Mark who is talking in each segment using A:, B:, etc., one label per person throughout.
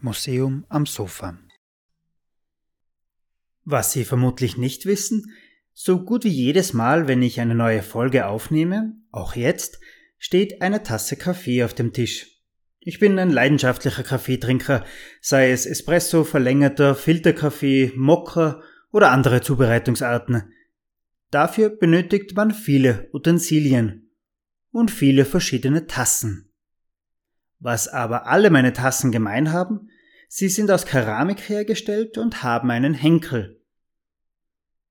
A: Museum am Sofa Was Sie vermutlich nicht wissen, so gut wie jedes Mal, wenn ich eine neue Folge aufnehme, auch jetzt, steht eine Tasse Kaffee auf dem Tisch. Ich bin ein leidenschaftlicher Kaffeetrinker, sei es Espresso, verlängerter, Filterkaffee, Mokka oder andere Zubereitungsarten. Dafür benötigt man viele Utensilien und viele verschiedene Tassen. Was aber alle meine Tassen gemein haben, sie sind aus Keramik hergestellt und haben einen Henkel.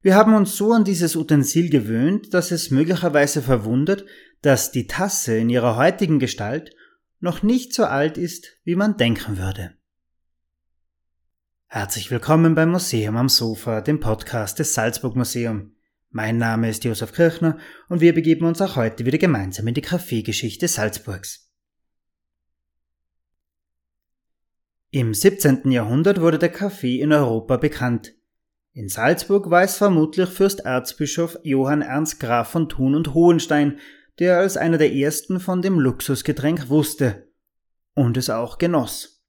A: Wir haben uns so an dieses Utensil gewöhnt, dass es möglicherweise verwundert, dass die Tasse in ihrer heutigen Gestalt noch nicht so alt ist, wie man denken würde. Herzlich willkommen beim Museum am Sofa, dem Podcast des Salzburg Museum. Mein Name ist Josef Kirchner und wir begeben uns auch heute wieder gemeinsam in die Kaffeegeschichte Salzburgs. Im 17. Jahrhundert wurde der Kaffee in Europa bekannt. In Salzburg war es vermutlich Fürsterzbischof Johann Ernst Graf von Thun und Hohenstein, der als einer der ersten von dem Luxusgetränk wusste und es auch genoss.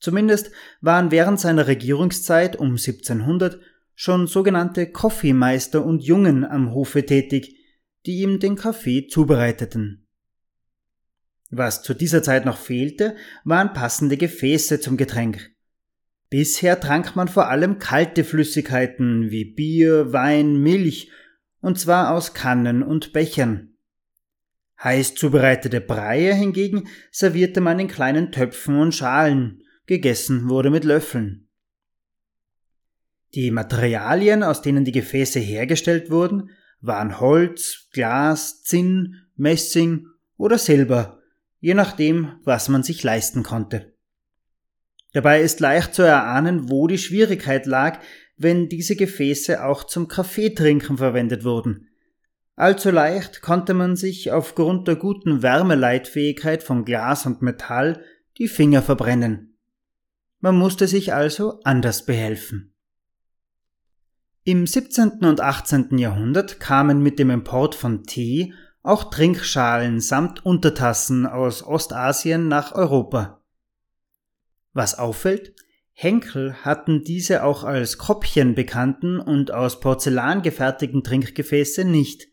A: Zumindest waren während seiner Regierungszeit um 1700 schon sogenannte Kaffeemeister und Jungen am Hofe tätig, die ihm den Kaffee zubereiteten. Was zu dieser Zeit noch fehlte, waren passende Gefäße zum Getränk. Bisher trank man vor allem kalte Flüssigkeiten wie Bier, Wein, Milch, und zwar aus Kannen und Bechern. Heiß zubereitete Breie hingegen servierte man in kleinen Töpfen und Schalen, gegessen wurde mit Löffeln. Die Materialien, aus denen die Gefäße hergestellt wurden, waren Holz, Glas, Zinn, Messing oder Silber, je nachdem, was man sich leisten konnte. Dabei ist leicht zu erahnen, wo die Schwierigkeit lag, wenn diese Gefäße auch zum Kaffeetrinken verwendet wurden. Allzu leicht konnte man sich aufgrund der guten Wärmeleitfähigkeit von Glas und Metall die Finger verbrennen. Man musste sich also anders behelfen. Im 17. und 18. Jahrhundert kamen mit dem Import von Tee auch Trinkschalen samt Untertassen aus Ostasien nach Europa. Was auffällt, Henkel hatten diese auch als Koppchen bekannten und aus Porzellan gefertigten Trinkgefäße nicht.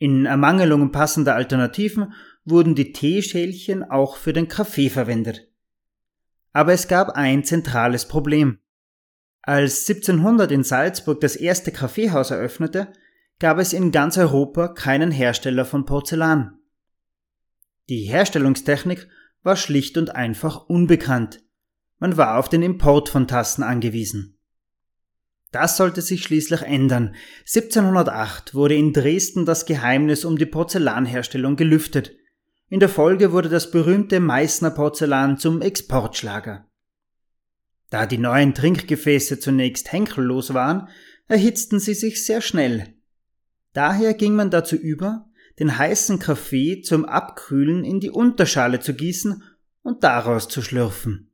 A: In Ermangelung passender Alternativen wurden die Teeschälchen auch für den Kaffee verwendet. Aber es gab ein zentrales Problem. Als 1700 in Salzburg das erste Kaffeehaus eröffnete, gab es in ganz Europa keinen Hersteller von Porzellan. Die Herstellungstechnik war schlicht und einfach unbekannt. Man war auf den Import von Tassen angewiesen. Das sollte sich schließlich ändern. 1708 wurde in Dresden das Geheimnis um die Porzellanherstellung gelüftet. In der Folge wurde das berühmte Meißner Porzellan zum Exportschlager. Da die neuen Trinkgefäße zunächst henkellos waren, erhitzten sie sich sehr schnell. Daher ging man dazu über, den heißen Kaffee zum Abkühlen in die Unterschale zu gießen und daraus zu schlürfen.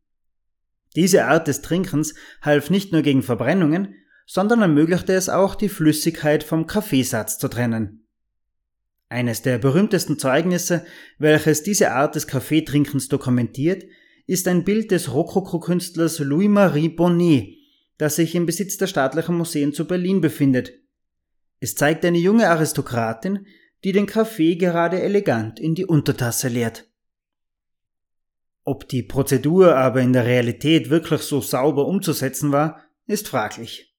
A: Diese Art des Trinkens half nicht nur gegen Verbrennungen, sondern ermöglichte es auch, die Flüssigkeit vom Kaffeesatz zu trennen. Eines der berühmtesten Zeugnisse, welches diese Art des Kaffeetrinkens dokumentiert, ist ein Bild des Rokoko-Künstlers Louis-Marie Bonnet, das sich im Besitz der Staatlichen Museen zu Berlin befindet. Es zeigt eine junge Aristokratin, die den Kaffee gerade elegant in die Untertasse leert. Ob die Prozedur aber in der Realität wirklich so sauber umzusetzen war, ist fraglich.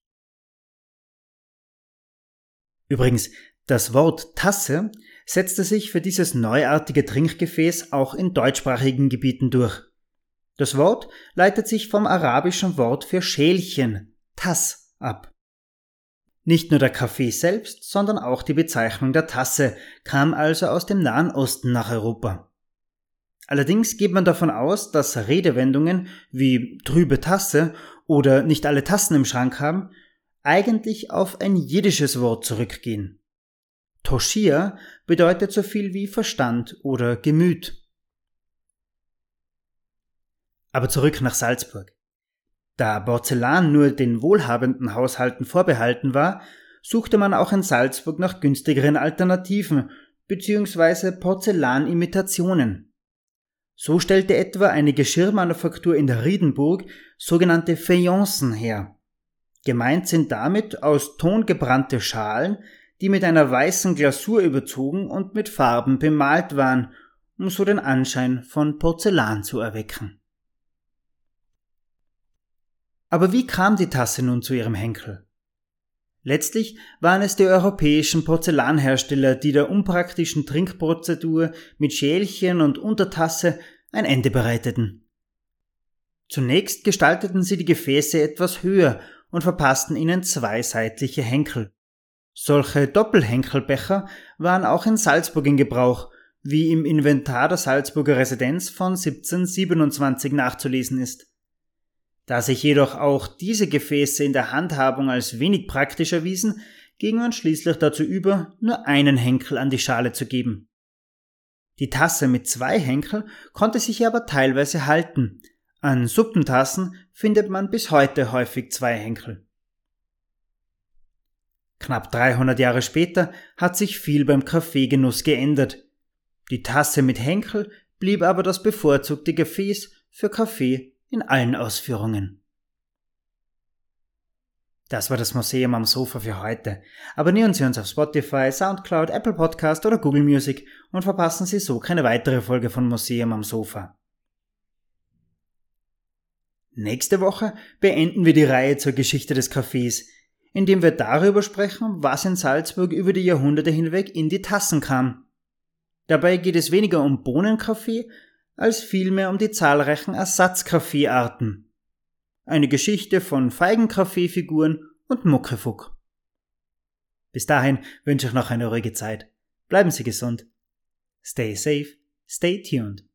A: Übrigens, das Wort Tasse setzte sich für dieses neuartige Trinkgefäß auch in deutschsprachigen Gebieten durch. Das Wort leitet sich vom arabischen Wort für Schälchen, Tass, ab. Nicht nur der Kaffee selbst, sondern auch die Bezeichnung der Tasse kam also aus dem Nahen Osten nach Europa. Allerdings geht man davon aus, dass Redewendungen wie trübe Tasse oder nicht alle Tassen im Schrank haben eigentlich auf ein jiddisches Wort zurückgehen. Toshia bedeutet so viel wie Verstand oder Gemüt. Aber zurück nach Salzburg. Da Porzellan nur den wohlhabenden Haushalten vorbehalten war, suchte man auch in Salzburg nach günstigeren Alternativen, bzw. Porzellanimitationen. So stellte etwa eine Geschirrmanufaktur in der Riedenburg sogenannte Fayencen her. Gemeint sind damit aus Ton gebrannte Schalen, die mit einer weißen Glasur überzogen und mit Farben bemalt waren, um so den Anschein von Porzellan zu erwecken. Aber wie kam die Tasse nun zu ihrem Henkel? Letztlich waren es die europäischen Porzellanhersteller, die der unpraktischen Trinkprozedur mit Schälchen und Untertasse ein Ende bereiteten. Zunächst gestalteten sie die Gefäße etwas höher und verpassten ihnen zwei seitliche Henkel. Solche Doppelhenkelbecher waren auch in Salzburg in Gebrauch, wie im Inventar der Salzburger Residenz von 1727 nachzulesen ist. Da sich jedoch auch diese Gefäße in der Handhabung als wenig praktisch erwiesen, ging man schließlich dazu über, nur einen Henkel an die Schale zu geben. Die Tasse mit zwei Henkel konnte sich aber teilweise halten. An Suppentassen findet man bis heute häufig zwei Henkel. Knapp 300 Jahre später hat sich viel beim Kaffeegenuss geändert. Die Tasse mit Henkel blieb aber das bevorzugte Gefäß für Kaffee in allen Ausführungen. Das war das Museum am Sofa für heute. Abonnieren Sie uns auf Spotify, Soundcloud, Apple Podcast oder Google Music und verpassen Sie so keine weitere Folge von Museum am Sofa. Nächste Woche beenden wir die Reihe zur Geschichte des Cafés, indem wir darüber sprechen, was in Salzburg über die Jahrhunderte hinweg in die Tassen kam. Dabei geht es weniger um Bohnenkaffee, als vielmehr um die zahlreichen Ersatzkaffeearten. Eine Geschichte von Feigenkaffeefiguren und Muckefuck. Bis dahin wünsche ich noch eine ruhige Zeit. Bleiben Sie gesund. Stay safe, stay tuned.